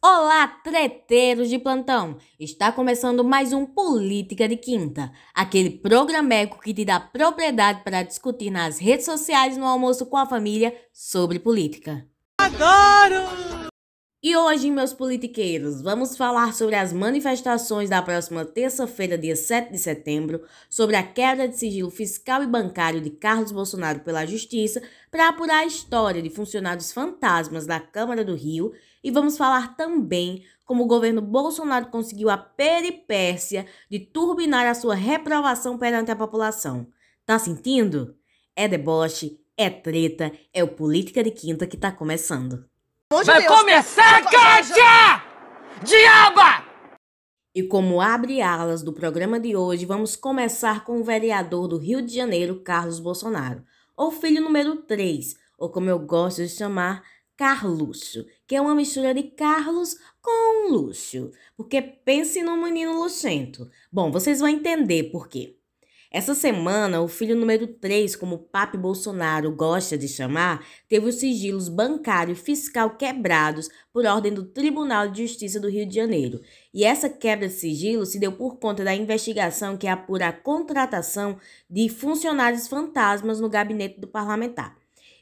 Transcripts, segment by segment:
Olá, treteiros de plantão! Está começando mais um Política de Quinta, aquele programeco que te dá propriedade para discutir nas redes sociais no almoço com a família sobre política. Adoro! E hoje, meus politiqueiros, vamos falar sobre as manifestações da próxima terça-feira, dia 7 de setembro, sobre a quebra de sigilo fiscal e bancário de Carlos Bolsonaro pela Justiça para apurar a história de funcionários fantasmas da Câmara do Rio e vamos falar também como o governo Bolsonaro conseguiu a peripécia de turbinar a sua reprovação perante a população. Tá sentindo? É deboche, é treta, é o Política de Quinta que tá começando. Vai começar, Kátia! Diaba! E como abre alas do programa de hoje, vamos começar com o vereador do Rio de Janeiro, Carlos Bolsonaro, ou filho número 3, ou como eu gosto de chamar, Carluxo, que é uma mistura de Carlos com Lúcio, porque pense no menino luxento. Bom, vocês vão entender por quê. Essa semana, o filho número 3, como o Papi Bolsonaro gosta de chamar, teve os sigilos bancário e fiscal quebrados por ordem do Tribunal de Justiça do Rio de Janeiro. E essa quebra de sigilo se deu por conta da investigação que apura a contratação de funcionários fantasmas no gabinete do parlamentar.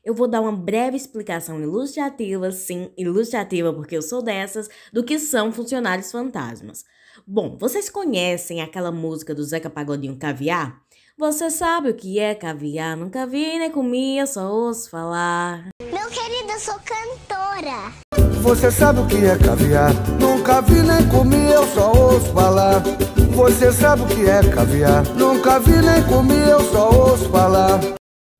Eu vou dar uma breve explicação ilustrativa, sim, ilustrativa porque eu sou dessas, do que são funcionários fantasmas. Bom, vocês conhecem aquela música do Zeca Pagodinho Caviar? Você sabe o que é caviar? Nunca vi nem comi, eu só ouço falar. Meu querido, eu sou cantora. Você sabe o que é caviar? Nunca vi nem comi, eu só ouço falar. Você sabe o que é caviar? Nunca vi nem comi, eu só ouço falar.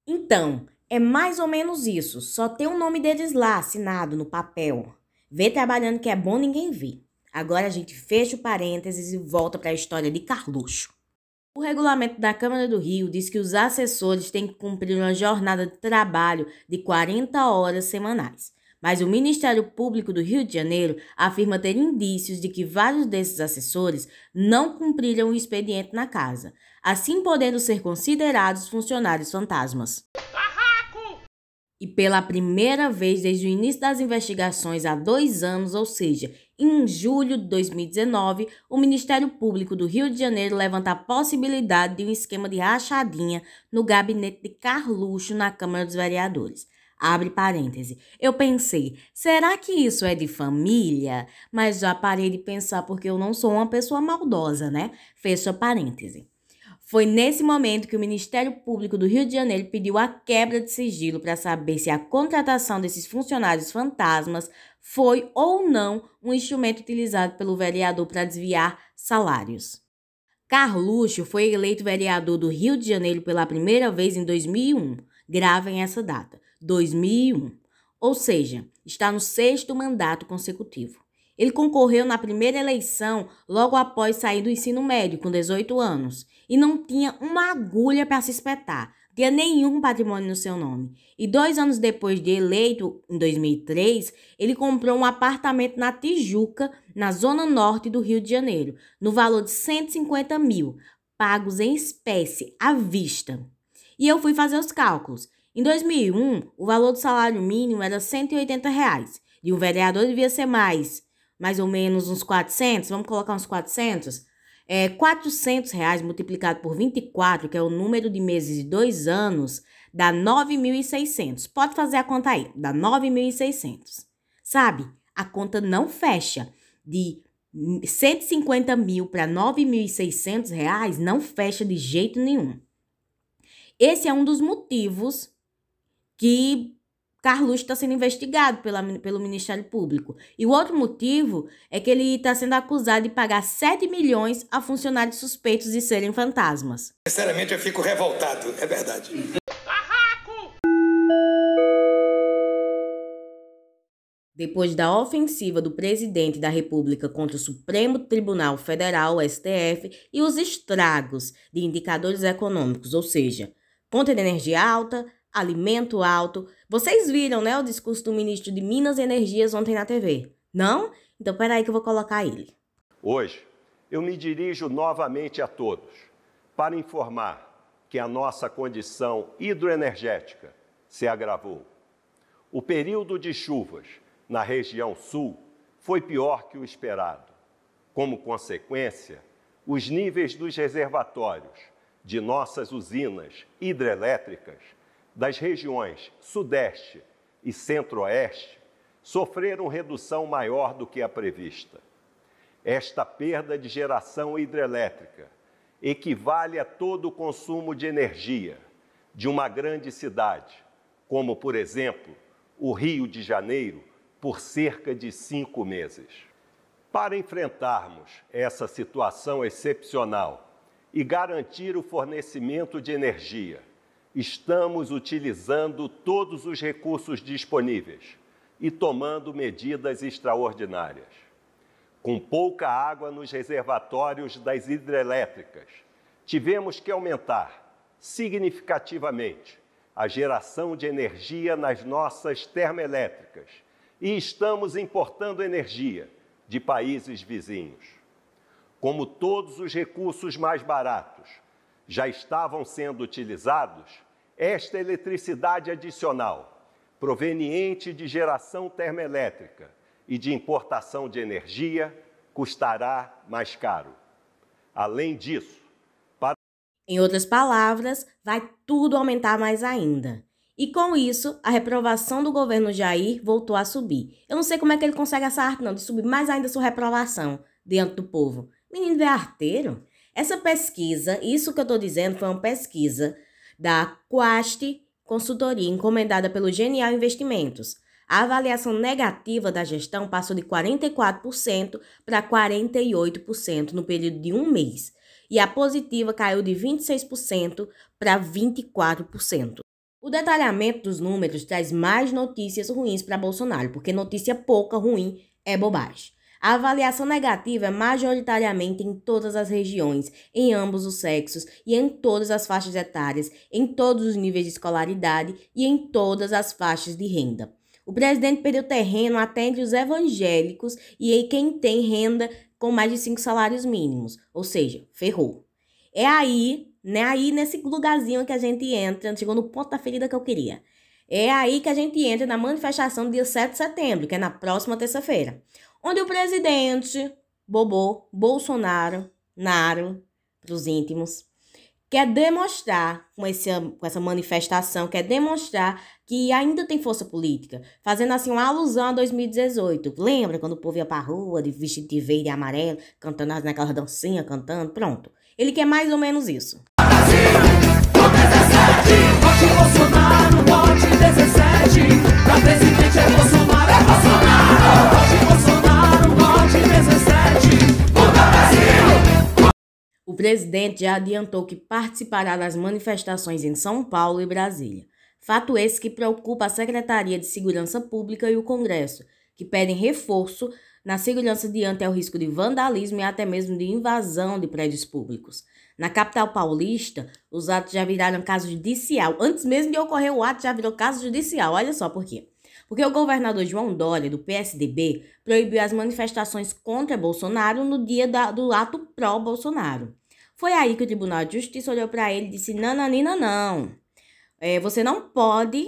Então, é mais ou menos isso, só tem o nome deles lá assinado no papel. Vê trabalhando que é bom ninguém vê. Agora a gente fecha o parênteses e volta para a história de Carluxo. O regulamento da Câmara do Rio diz que os assessores têm que cumprir uma jornada de trabalho de 40 horas semanais. Mas o Ministério Público do Rio de Janeiro afirma ter indícios de que vários desses assessores não cumpriram o expediente na casa, assim podendo ser considerados funcionários fantasmas. E pela primeira vez desde o início das investigações há dois anos, ou seja, em julho de 2019, o Ministério Público do Rio de Janeiro levanta a possibilidade de um esquema de rachadinha no gabinete de Carluxo na Câmara dos Vereadores. Abre parêntese. Eu pensei, será que isso é de família? Mas já parei de pensar porque eu não sou uma pessoa maldosa, né? Fecha parêntese. Foi nesse momento que o Ministério Público do Rio de Janeiro pediu a quebra de sigilo para saber se a contratação desses funcionários fantasmas foi ou não um instrumento utilizado pelo vereador para desviar salários. Carluxo foi eleito vereador do Rio de Janeiro pela primeira vez em 2001. Gravem essa data, 2001. Ou seja, está no sexto mandato consecutivo. Ele concorreu na primeira eleição logo após sair do ensino médio, com 18 anos, e não tinha uma agulha para se espetar, tinha nenhum patrimônio no seu nome. E dois anos depois de eleito, em 2003, ele comprou um apartamento na Tijuca, na zona norte do Rio de Janeiro, no valor de 150 mil, pagos em espécie, à vista. E eu fui fazer os cálculos. Em 2001, o valor do salário mínimo era 180 reais. E o vereador devia ser mais, mais ou menos uns 400, vamos colocar uns 400? É, 400 reais multiplicado por 24, que é o número de meses de dois anos, dá 9.600. Pode fazer a conta aí, dá 9.600. Sabe? A conta não fecha. De 150 mil para 9.600 reais não fecha de jeito nenhum. Esse é um dos motivos que Carlos está sendo investigado pela, pelo Ministério Público. E o outro motivo é que ele está sendo acusado de pagar 7 milhões a funcionários suspeitos de serem fantasmas. Sinceramente, eu fico revoltado, é verdade. Depois da ofensiva do presidente da República contra o Supremo Tribunal Federal, STF, e os estragos de indicadores econômicos, ou seja, conta de energia alta, alimento alto. Vocês viram, né, o discurso do ministro de Minas e Energias ontem na TV? Não? Então peraí que eu vou colocar ele. Hoje, eu me dirijo novamente a todos para informar que a nossa condição hidroenergética se agravou. O período de chuvas na região sul foi pior que o esperado. Como consequência, os níveis dos reservatórios de nossas usinas hidrelétricas das regiões Sudeste e Centro-Oeste sofreram redução maior do que a prevista. Esta perda de geração hidrelétrica equivale a todo o consumo de energia de uma grande cidade, como, por exemplo, o Rio de Janeiro, por cerca de cinco meses. Para enfrentarmos essa situação excepcional e garantir o fornecimento de energia, estamos utilizando todos os recursos disponíveis e tomando medidas extraordinárias. Com pouca água nos reservatórios das hidrelétricas, tivemos que aumentar significativamente a geração de energia nas nossas termoelétricas e estamos importando energia de países vizinhos. Como todos os recursos mais baratos já estavam sendo utilizados, esta eletricidade adicional proveniente de geração termoelétrica e de importação de energia custará mais caro. Além disso, para... em outras palavras, vai tudo aumentar mais ainda. E com isso, a reprovação do governo Jair voltou a subir. Eu não sei como é que ele consegue essa arte, não, de subir mais ainda sua reprovação dentro do povo. Menino é arteiro. Essa pesquisa, isso que eu estou dizendo, foi uma pesquisa da Quast consultoria encomendada pelo Genial Investimentos. A avaliação negativa da gestão passou de 44% para 48% no período de um mês, e a positiva caiu de 26% para 24%. O detalhamento dos números traz mais notícias ruins para Bolsonaro, porque notícia pouca ruim é bobagem. A avaliação negativa é majoritariamente em todas as regiões, em ambos os sexos e em todas as faixas etárias, em todos os níveis de escolaridade e em todas as faixas de renda. O presidente perdeu terreno até entre os evangélicos e em quem tem renda com mais de cinco salários mínimos, ou seja, ferrou. É aí, né, aí nesse lugarzinho que a gente entra, chegou no ponto da ferida que eu queria. É aí que a gente entra na manifestação do dia 7 de setembro, que é na próxima terça-feira onde o presidente Bobô Bolsonaro, Naro, para os íntimos, quer demonstrar com, esse, com essa manifestação, quer demonstrar que ainda tem força política, fazendo assim uma alusão a 2018. Lembra quando o povo ia pra rua de vestido de verde e amarelo, cantando naquela dancinha, cantando? Pronto. Ele quer mais ou menos isso. Brasil, 17, vote Bolsonaro, vote 17, pra presidente é Bolsonaro, é Bolsonaro, vote Bolsonaro. O presidente já adiantou que participará das manifestações em São Paulo e Brasília. Fato esse que preocupa a Secretaria de Segurança Pública e o Congresso, que pedem reforço na segurança diante ao risco de vandalismo e até mesmo de invasão de prédios públicos. Na capital paulista, os atos já viraram caso judicial. Antes mesmo de ocorrer o ato, já virou caso judicial. Olha só por quê. Porque o governador João Dória, do PSDB, proibiu as manifestações contra Bolsonaro no dia da, do ato pró-Bolsonaro. Foi aí que o Tribunal de Justiça olhou para ele e disse: Nananina, não. É, você não pode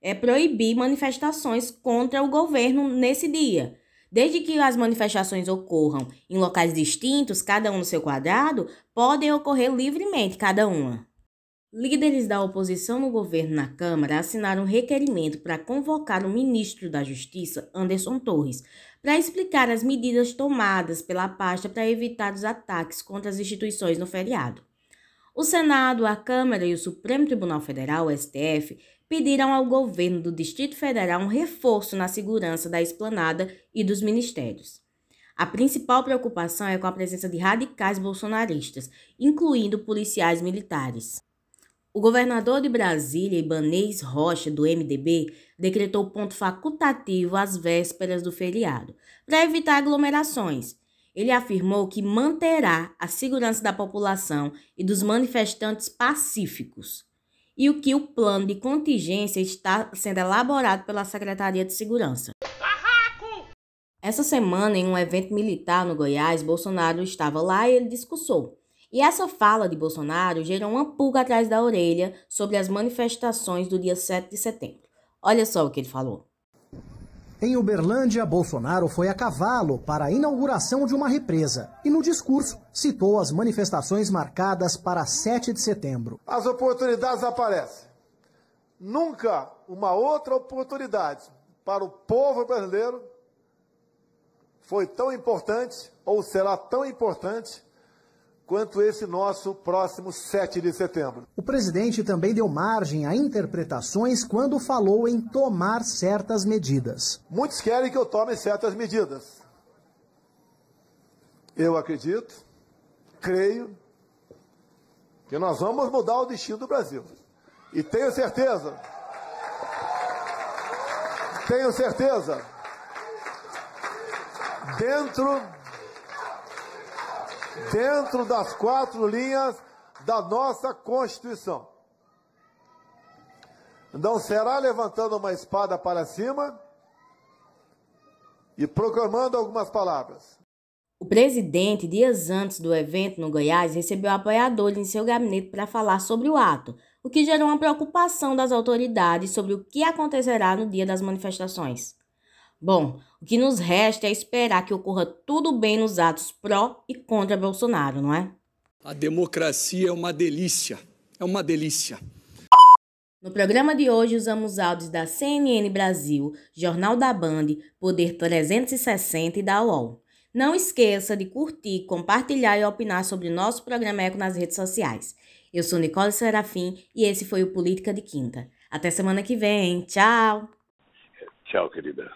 é, proibir manifestações contra o governo nesse dia. Desde que as manifestações ocorram em locais distintos, cada um no seu quadrado, podem ocorrer livremente, cada uma. Líderes da oposição no governo na Câmara assinaram um requerimento para convocar o ministro da Justiça, Anderson Torres, para explicar as medidas tomadas pela pasta para evitar os ataques contra as instituições no feriado. O Senado, a Câmara e o Supremo Tribunal Federal, STF, pediram ao governo do Distrito Federal um reforço na segurança da esplanada e dos ministérios. A principal preocupação é com a presença de radicais bolsonaristas, incluindo policiais militares. O governador de Brasília, Ibanês Rocha, do MDB, decretou ponto facultativo às vésperas do feriado, para evitar aglomerações. Ele afirmou que manterá a segurança da população e dos manifestantes pacíficos, e o que o plano de contingência está sendo elaborado pela Secretaria de Segurança. Essa semana, em um evento militar no Goiás, Bolsonaro estava lá e ele discursou. E essa fala de Bolsonaro gerou uma pulga atrás da orelha sobre as manifestações do dia 7 de setembro. Olha só o que ele falou. Em Uberlândia, Bolsonaro foi a cavalo para a inauguração de uma represa e, no discurso, citou as manifestações marcadas para 7 de setembro. As oportunidades aparecem. Nunca uma outra oportunidade para o povo brasileiro foi tão importante ou será tão importante quanto esse nosso próximo 7 de setembro. O presidente também deu margem a interpretações quando falou em tomar certas medidas. Muitos querem que eu tome certas medidas. Eu acredito, creio, que nós vamos mudar o destino do Brasil. E tenho certeza, tenho certeza, dentro dentro das quatro linhas da nossa Constituição. Não será levantando uma espada para cima e proclamando algumas palavras. O presidente, dias antes do evento no Goiás, recebeu apoiadores em seu gabinete para falar sobre o ato, o que gerou uma preocupação das autoridades sobre o que acontecerá no dia das manifestações. Bom, o que nos resta é esperar que ocorra tudo bem nos atos pró e contra Bolsonaro, não é? A democracia é uma delícia. É uma delícia. No programa de hoje usamos áudios da CNN Brasil, Jornal da Band, Poder 360 e da UOL. Não esqueça de curtir, compartilhar e opinar sobre nosso programa Eco nas redes sociais. Eu sou Nicole Serafim e esse foi o Política de Quinta. Até semana que vem. Tchau! Tchau, querida.